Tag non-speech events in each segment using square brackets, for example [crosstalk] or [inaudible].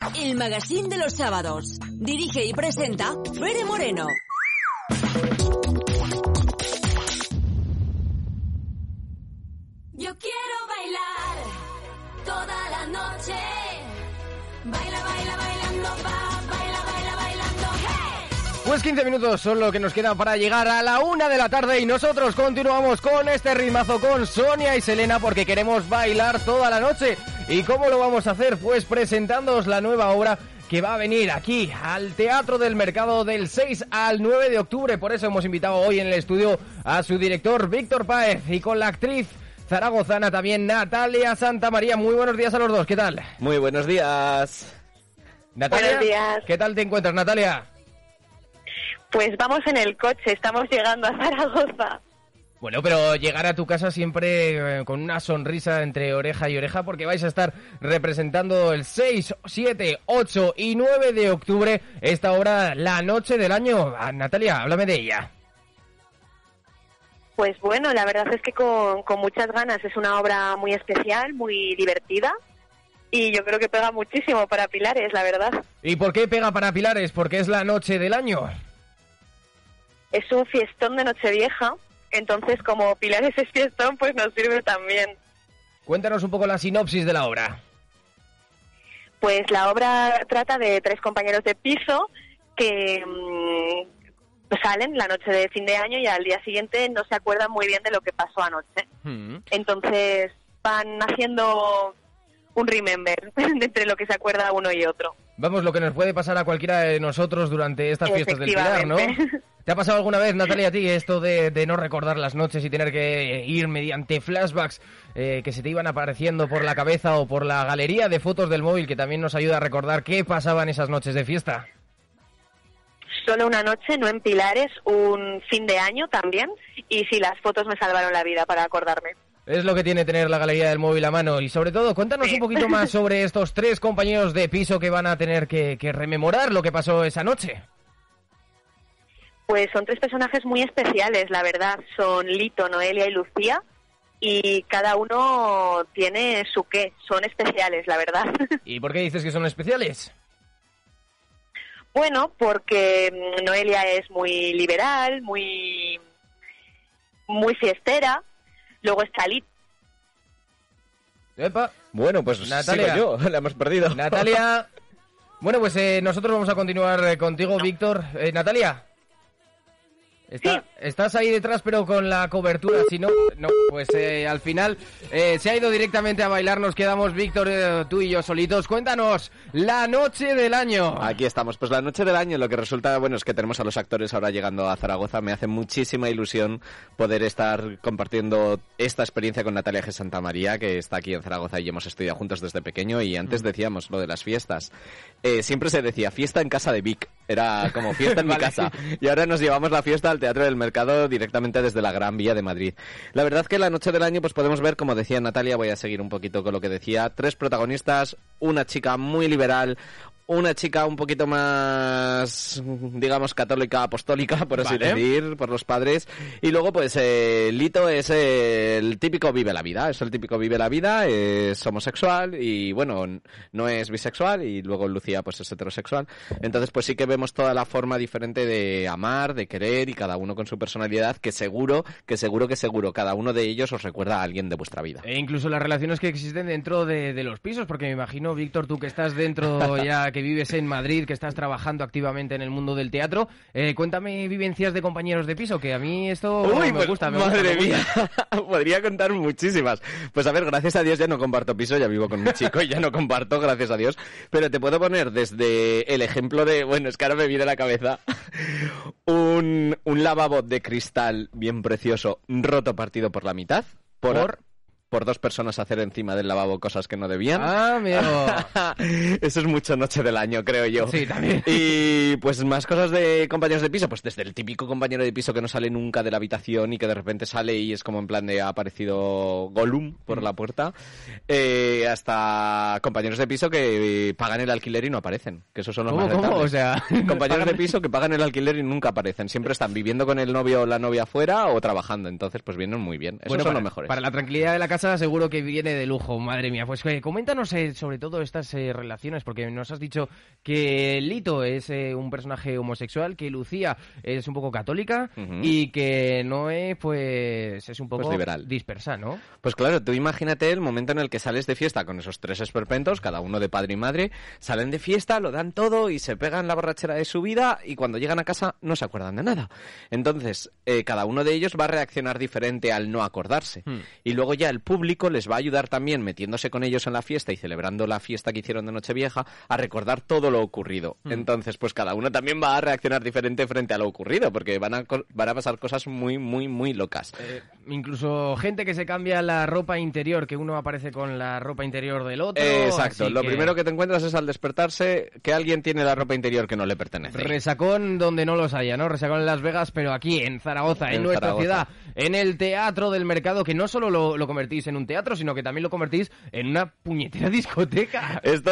El magazine de los sábados. Dirige y presenta Fere Moreno. Yo quiero bailar toda la noche. Baila, baila, bailando, va, baila, baila, bailando, hey. Pues 15 minutos son lo que nos queda para llegar a la una de la tarde y nosotros continuamos con este ritmazo con Sonia y Selena porque queremos bailar toda la noche. ¿Y cómo lo vamos a hacer? Pues presentándoos la nueva obra que va a venir aquí al Teatro del Mercado del 6 al 9 de octubre. Por eso hemos invitado hoy en el estudio a su director Víctor Páez y con la actriz zaragozana también Natalia Santamaría. Muy buenos días a los dos, ¿qué tal? Muy buenos días. Natalia, Buenos días. ¿qué tal te encuentras Natalia? Pues vamos en el coche, estamos llegando a Zaragoza. Bueno, pero llegar a tu casa siempre eh, con una sonrisa entre oreja y oreja porque vais a estar representando el 6, 7, 8 y 9 de octubre esta hora, la noche del año. Ah, Natalia, háblame de ella. Pues bueno, la verdad es que con, con muchas ganas es una obra muy especial, muy divertida y yo creo que pega muchísimo para Pilares, la verdad. ¿Y por qué pega para Pilares? Porque es la noche del año. Es un fiestón de Nochevieja, entonces como Pilares es fiestón, pues nos sirve también. Cuéntanos un poco la sinopsis de la obra. Pues la obra trata de tres compañeros de piso que mm, salen la noche de fin de año y al día siguiente no se acuerdan muy bien de lo que pasó anoche. Entonces van haciendo un remember [laughs] entre lo que se acuerda uno y otro. Vamos, lo que nos puede pasar a cualquiera de nosotros durante estas fiestas del Pilar, ¿no? [laughs] ¿Te ha pasado alguna vez, Natalia, a ti esto de, de no recordar las noches y tener que ir mediante flashbacks eh, que se te iban apareciendo por la cabeza o por la galería de fotos del móvil que también nos ayuda a recordar qué pasaba en esas noches de fiesta? Solo una noche, no en Pilares, un fin de año también. Y sí, las fotos me salvaron la vida para acordarme. Es lo que tiene tener la galería del móvil a mano. Y sobre todo, cuéntanos un poquito más sobre estos tres compañeros de piso que van a tener que, que rememorar lo que pasó esa noche. Pues son tres personajes muy especiales, la verdad. Son Lito, Noelia y Lucía. Y cada uno tiene su qué. Son especiales, la verdad. [laughs] ¿Y por qué dices que son especiales? bueno, porque mm, Noelia es muy liberal, muy, muy fiestera. Luego está Lito. Epa, Bueno, pues Natalia. sigo yo, [laughs] la hemos perdido. Natalia. [laughs] Bueno, pues eh, nosotros vamos a continuar eh, contigo, Víctor. Eh, Natalia. Está- Sí. Estás ahí detrás, pero con la cobertura. Si no, no, pues eh, al final eh, se ha ido directamente a bailar. Nos quedamos, Víctor, eh, tú y yo solitos. Cuéntanos, la noche del año. Aquí estamos. Pues la noche del año, lo que resulta, bueno, es que tenemos a los actores ahora llegando a Zaragoza. Me hace muchísima ilusión poder estar compartiendo esta experiencia con Natalia G. Santa María, que está aquí en Zaragoza y hemos estudiado juntos desde pequeño. Y antes decíamos lo de las fiestas. Eh, siempre se decía fiesta en casa de Vic. Era como fiesta en mi [laughs] Vale. casa. Y ahora nos llevamos la fiesta al Teatro del Mercado directamente desde la Gran Vía de Madrid. La verdad que la noche del año pues podemos ver, como decía Natalia, voy a seguir un poquito con lo que decía, tres protagonistas, una chica muy liberal, una chica un poquito más, digamos, católica, apostólica, por así Vale. decir, por los padres. Y luego, pues, eh, Lito es el típico vive la vida, es el típico vive la vida, es homosexual y, bueno, no es bisexual y luego Lucía, pues, es heterosexual. Entonces, pues sí que vemos toda la forma diferente de amar, de querer y cada uno con su personalidad que seguro, que seguro, que seguro, cada uno de ellos os recuerda a alguien de vuestra vida. E incluso las relaciones que existen dentro de, de los pisos, porque me imagino, Víctor, tú que estás dentro [laughs] ya, que vives en Madrid, que estás trabajando activamente en el mundo del teatro, eh, cuéntame vivencias de compañeros de piso, que a mí esto Uy, me pues, gusta, me madre gusta, me mía, gusta. [laughs] podría contar muchísimas. Pues a ver, gracias a Dios ya no comparto piso, ya vivo con mi chico y ya no comparto, gracias a Dios. Pero te puedo poner desde el ejemplo de, bueno, es que ahora me viene a la cabeza un, un lavabo de cristal bien precioso, roto partido por la mitad. Por, ¿Por? Por dos personas hacer encima del lavabo cosas que no debían. Ah, amigo. [laughs] Eso es mucho noche del año, creo yo. Sí, también. Y pues más cosas de compañeros de piso, pues desde el típico compañero de piso que no sale nunca de la habitación y que de repente sale y es como en plan de ha aparecido Gollum por la puerta, eh, hasta compañeros de piso que eh, pagan el alquiler y no aparecen, que esos son los ¿Cómo, más cómo? O sea, [laughs] compañeros de piso que pagan el alquiler y nunca aparecen, siempre están viviendo con el novio o la novia afuera o trabajando, entonces pues vienen muy bien. Esos Bueno, son para, los mejores. Para la tranquilidad de la casa seguro que viene de lujo, madre mía. Pues eh, coméntanos eh, sobre todo estas eh, relaciones, porque nos has dicho que Lito es un personaje homosexual, que Lucía es un poco católica y que Noé pues es un poco Pues liberal. dispersa, ¿no? Pues claro, tú imagínate el momento en el que sales de fiesta con esos tres esperpentos, cada uno de padre y madre, salen de fiesta, lo dan todo y se pegan la borrachera de su vida y cuando llegan a casa no se acuerdan de nada. Entonces, eh, cada uno de ellos va a reaccionar diferente al no acordarse. Hmm. Y luego ya el público les va a ayudar también, metiéndose con ellos en la fiesta y celebrando la fiesta que hicieron de Nochevieja, a recordar todo lo ocurrido. Hmm. Entonces, pues cada uno también va a reaccionar diferente frente a lo ocurrido, porque van a, van a pasar cosas muy, muy, muy locas. Eh, incluso gente que se cambia la ropa interior, que uno aparece con la ropa interior del otro. Eh, Exacto, lo primero que te encuentras es al despertarse que alguien tiene la ropa interior que no le pertenece. Resacón donde no los haya, ¿no? Resacón en Las Vegas, pero aquí en Zaragoza, en, En nuestra Zaragoza. ciudad, en el Teatro del Mercado, que no solo lo, lo convertís en un teatro, sino que también lo convertís en una puñetera [laughs] discoteca. Esto,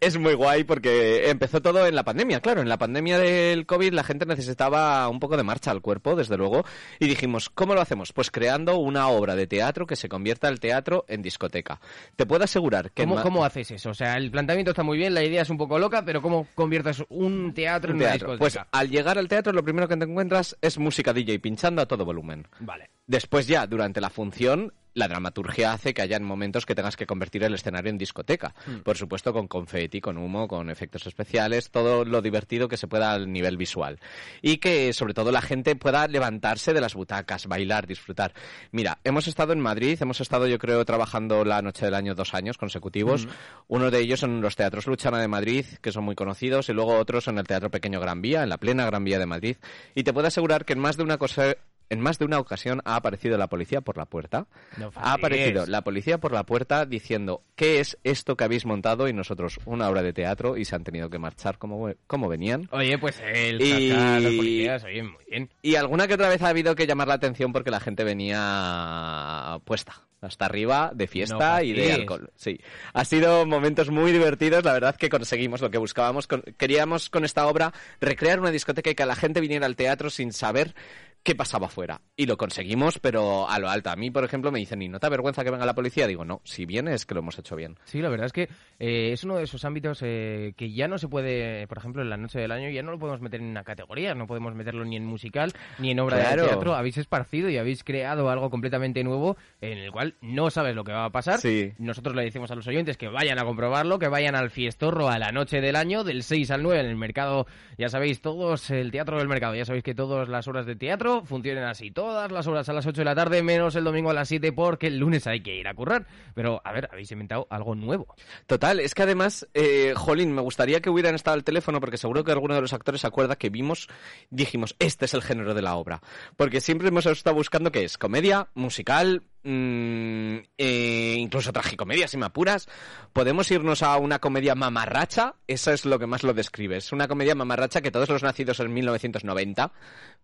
es muy guay porque empezó todo en la pandemia, claro, en la pandemia del COVID la gente necesitaba un poco de marcha al cuerpo, desde luego, y dijimos, ¿cómo lo hacemos? Pues creando una obra de teatro que se convierta el teatro en discoteca. Te puedo asegurar que... ¿Cómo, ¿Cómo haces eso? O sea, el planteamiento está muy bien, la idea es un poco loca, pero ¿cómo conviertes un teatro en un una teatro? discoteca? Pues al llegar al teatro lo primero que te encuentras es música DJ pinchando a todo volumen. Vale. Después ya, durante la función, la dramaturgia hace que hayan momentos que tengas que convertir el escenario en discoteca. Hmm. Por supuesto, con confeti, con humo, con efectos especiales, todo lo divertido que se pueda al nivel visual. Y que, sobre todo, la gente pueda levantarse de las butacas, bailar, disfrutar. Mira, hemos estado en Madrid, hemos estado, yo creo, trabajando la noche del año dos años consecutivos. Hmm. Uno de ellos en los teatros Luchana de Madrid, que son muy conocidos, y luego otros en el Teatro Pequeño Gran Vía, en la plena Gran Vía de Madrid. Y te puedo asegurar que en más de una cosa en más de una ocasión ha aparecido la policía por la puerta. No ha aparecido la policía por la puerta diciendo ¿qué es esto que habéis montado? Y nosotros una obra de teatro y se han tenido que marchar como, como venían. Oye, pues el Y- los policías, oye, muy bien. Y alguna que otra vez ha habido que llamar la atención porque la gente venía puesta hasta arriba de fiesta No y de alcohol. Sí, ha sido momentos muy divertidos. La verdad que conseguimos lo que buscábamos. Con- queríamos con esta obra recrear una discoteca y que la gente viniera al teatro sin saber qué pasaba afuera. Y lo conseguimos, pero a lo alto. A mí, por ejemplo, me dicen, ¿y no te avergüenza que venga la policía? Digo, no, si viene es que lo hemos hecho bien. Sí, la verdad es que eh, es uno de esos ámbitos eh, que ya no se puede, por ejemplo, en la noche del año, ya no lo podemos meter en una categoría, no podemos meterlo ni en musical ni en obra Claro. de teatro. Habéis esparcido y habéis creado algo completamente nuevo en el cual no sabes lo que va a pasar. Sí. Nosotros le decimos a los oyentes que vayan a comprobarlo, que vayan al fiestorro a la noche del año, del 6 al 9 en el mercado. Ya sabéis, todos, el teatro del mercado, ya sabéis que todas las horas de teatro funcionan así. Todas las horas a las 8 de la tarde, menos el domingo a las 7, porque el lunes hay que ir a currar. Pero, a ver, habéis inventado algo nuevo. Total, es que además, eh, Jolín, me gustaría que hubieran estado al teléfono porque seguro que alguno de los actores acuerda que vimos, dijimos, este es el género de la obra. Porque siempre hemos estado buscando qué es, comedia, musical, mm, eh, incluso tragicomedia, si me apuras. Podemos irnos a una comedia mamarracha, eso es lo que más lo describe. Es una comedia mamarracha que todos los nacidos en 1990,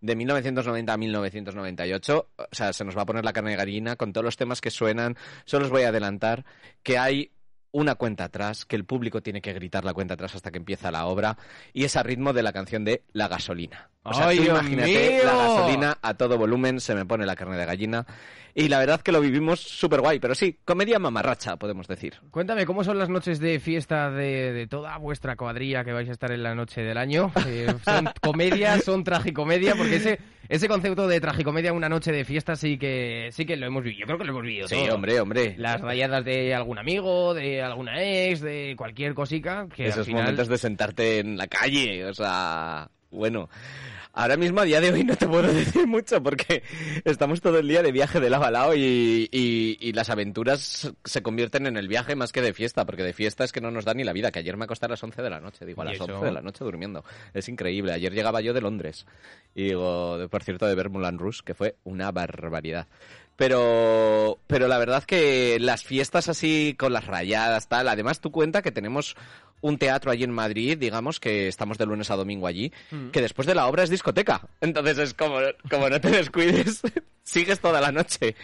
de 1990 a 1998, o sea, se nos va a poner la carne de gallina con todos los temas que suenan. Solo os voy a adelantar que hay una cuenta atrás, que el público tiene que gritar la cuenta atrás hasta que empieza la obra, y es a ritmo de la canción de La gasolina. O sea, ¡Ay, tú imagínate mío! la gasolina a todo volumen, se me pone la carne de gallina, y la verdad que lo vivimos súper guay, pero sí, comedia mamarracha, podemos decir. Cuéntame, ¿cómo son las noches de fiesta de, de toda vuestra cuadrilla que vais a estar en la noche del año? Eh, ¿Son [laughs] comedia, son tragicomedia? Porque ese, ese concepto de tragicomedia, una noche de fiesta, sí que sí que lo hemos vivido. Yo creo que lo hemos vivido Sí, todo. hombre, hombre. Las rayadas de algún amigo, de alguna ex, de cualquier cosica. Que al Esos final... momentos de sentarte en la calle, o sea, bueno. Ahora mismo, a día de hoy, no te puedo [laughs] decir mucho porque estamos todo el día de viaje de lado a lado y, y- y las aventuras se convierten en el viaje más que de fiesta, porque de fiesta es que no nos da ni la vida, que ayer me acosté a las 11 de la noche, digo, a ¿Y las eso? 11 de la noche durmiendo. Es increíble. Ayer llegaba yo de Londres y digo, por cierto, de ver Moulin Rouge, que fue una barbaridad. Pero, pero la verdad que las fiestas así con las rayadas, tal, además tú cuenta que tenemos un teatro allí en Madrid, digamos, que estamos de lunes a domingo allí, que después de la obra es discoteca. Entonces es como, como no te descuides, [laughs] sigues toda la noche.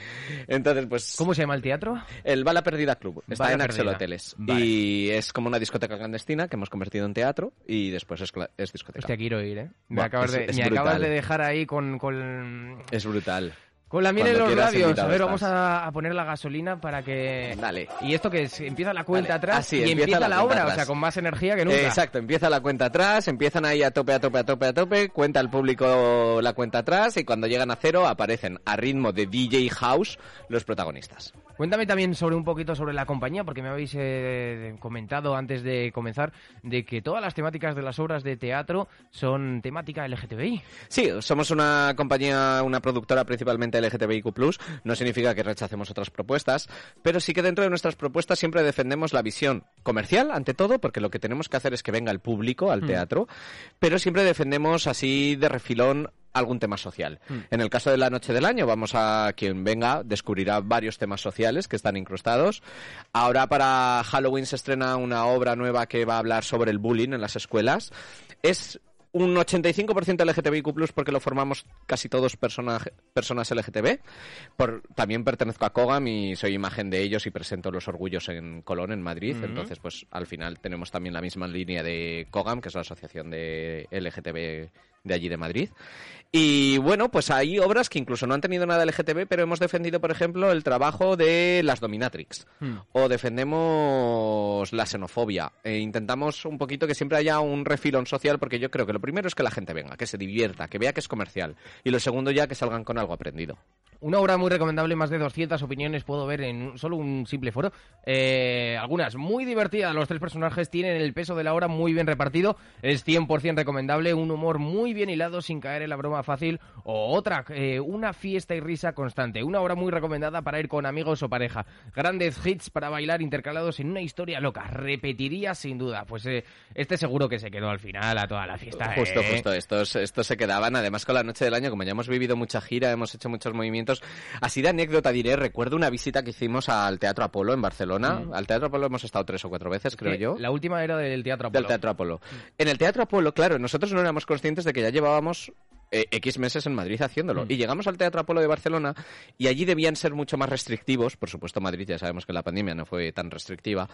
Entonces, pues... ¿Cómo se llama el teatro? El Bala Perdida Club. Está Bala en Axel. Hoteles. Vale. Y es como una discoteca clandestina que hemos convertido en teatro y después es, es discoteca. Hostia, quiero ir, ¿eh? Me, acabas, es- de, es me acabas de dejar ahí con, con, Es brutal. Con la miel en los labios. A ver, vamos a, a poner la gasolina para que... Dale. Y esto que es, empieza la cuenta atrás y empieza empieza, la obra, o sea, con más energía que nunca. Eh, Exacto, empieza la cuenta atrás, empiezan ahí a tope, a tope, a tope, a tope, cuenta el público la cuenta atrás y cuando llegan a cero aparecen a ritmo de DJ House los protagonistas. Cuéntame también sobre un poquito sobre la compañía, porque me habéis eh, comentado antes de comenzar de que todas las temáticas de las obras de teatro son temática LGTBI. Sí, somos una compañía, una productora principalmente LGTBIQ+, no significa que rechacemos otras propuestas, pero sí que dentro de nuestras propuestas siempre defendemos la visión comercial, ante todo, porque lo que tenemos que hacer es que venga el público al teatro, pero siempre defendemos así de refilón algún tema social. En el caso de la noche del año, vamos a quien venga descubrirá varios temas sociales que están incrustados. Ahora para Halloween se estrena una obra nueva que va a hablar sobre el bullying en las escuelas. Es un 85% LGTBIQ+, porque lo formamos casi todos personas personas LGTB. Por, también pertenezco a COGAM y soy imagen de ellos y presento los orgullos en Colón, en Madrid. Entonces, pues al final tenemos también la misma línea de COGAM, que es la asociación de LGTB de allí de Madrid. Y bueno, pues hay obras que incluso no han tenido nada LGTB, pero hemos defendido, por ejemplo, el trabajo de las dominatrix. O defendemos la xenofobia. E intentamos un poquito que siempre haya un refilón social, porque yo creo que lo primero es que la gente venga, que se divierta, que vea que es comercial. Y lo segundo ya que salgan con algo aprendido. Una obra muy recomendable, más de 200 opiniones puedo ver en solo un simple foro. Eh, algunas muy divertidas, los tres personajes tienen el peso de la obra muy bien repartido, es 100% recomendable, un humor muy bien hilado sin caer en la broma fácil, o otra, eh, una fiesta y risa constante, una obra muy recomendada para ir con amigos o pareja. Grandes hits para bailar intercalados en una historia loca, repetiría sin duda, pues eh, este seguro que se quedó al final a toda la fiesta. Justo, eh. justo. Estos, estos se quedaban, además con la noche del año, como ya hemos vivido mucha gira, hemos hecho muchos movimientos. Así de anécdota diré, recuerdo una visita que hicimos al Teatro Apolo en Barcelona. Al Teatro Apolo hemos estado tres o cuatro veces, creo yo. La última era del Teatro Apolo. Del Teatro Apolo. En el Teatro Apolo, claro, nosotros no éramos conscientes de que ya llevábamos eh, X meses en Madrid haciéndolo. Y llegamos al Teatro Apolo de Barcelona y allí debían ser mucho más restrictivos. Por supuesto, Madrid ya sabemos que la pandemia no fue tan restrictiva.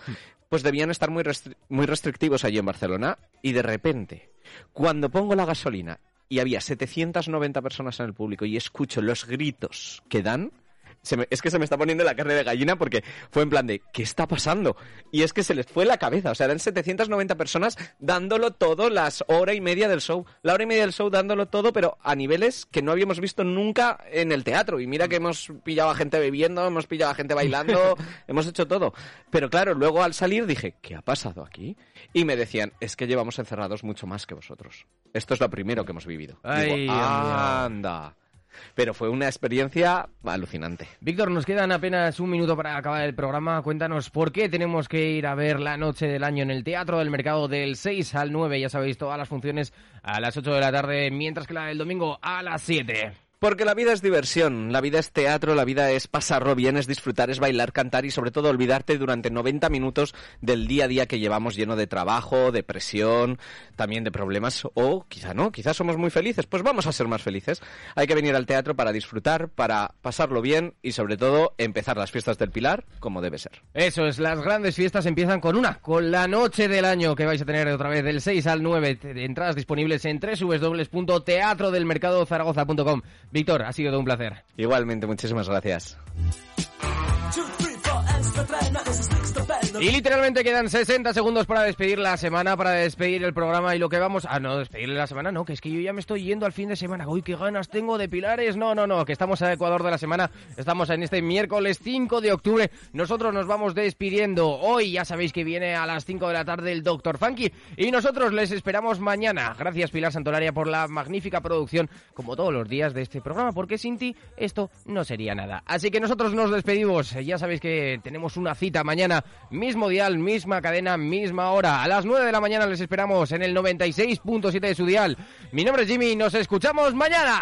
Pues debían estar muy, restri- muy restrictivos allí en Barcelona. Y de repente, cuando pongo la gasolina y había 790 personas en el público y escucho los gritos que dan, se me- es que se me está poniendo la carne de gallina porque fue en plan de, ¿qué está pasando? Y es que se les fue la cabeza, o sea, eran 790 personas dándolo todo las hora y media del show. La hora y media del show dándolo todo, pero a niveles que no habíamos visto nunca en el teatro. Y mira que hemos pillado a gente bebiendo, hemos pillado a gente bailando, [laughs] hemos hecho todo. Pero claro, luego al salir dije, ¿qué ha pasado aquí? Y me decían, es que llevamos encerrados mucho más que vosotros. Esto es lo primero que hemos vivido. Ay, Digo, anda. Pero fue una experiencia alucinante. Víctor, nos quedan apenas un minuto para acabar el programa. Cuéntanos por qué tenemos que ir a ver la noche del año en el Teatro del Mercado del 6 al 9. Ya sabéis, todas las funciones a las 8 de la tarde, mientras que la del domingo a las 7. Porque la vida es diversión, la vida es teatro, la vida es pasarlo bien, es disfrutar, es bailar, cantar y sobre todo olvidarte durante 90 minutos del día a día que llevamos lleno de trabajo, de presión, también de problemas o quizá no, quizás somos muy felices, pues vamos a ser más felices. Hay que venir al teatro para disfrutar, para pasarlo bien y sobre todo empezar las fiestas del Pilar como debe ser. Eso es, las grandes fiestas empiezan con una, con la noche del año que vais a tener otra vez del 6 al 9. Te- Entradas disponibles en www.teatrodelmercadozaragoza.com. Víctor, ha sido todo un placer. Igualmente, muchísimas gracias. Y literalmente quedan 60 segundos para despedir la semana, para despedir el programa y lo que vamos... Ah, no, despedirle la semana, no, que es que yo ya me estoy yendo al fin de semana. Uy, qué ganas tengo de pilares. No, no, no, que estamos a Ecuador de la semana. Estamos en este miércoles 5 de octubre. Nosotros nos vamos despidiendo. Hoy ya sabéis que viene a las 5 de la tarde el Doctor Funky y nosotros les esperamos mañana. Gracias Pilar Santolaria por la magnífica producción, como todos los días de este programa, porque sin ti esto no sería nada. Así que nosotros nos despedimos. Ya sabéis que tenemos una cita mañana, mismo dial, misma cadena, misma hora. A las 9 de la mañana les esperamos en el 96.7 de su dial. Mi nombre es Jimmy nos escuchamos mañana.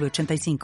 906985.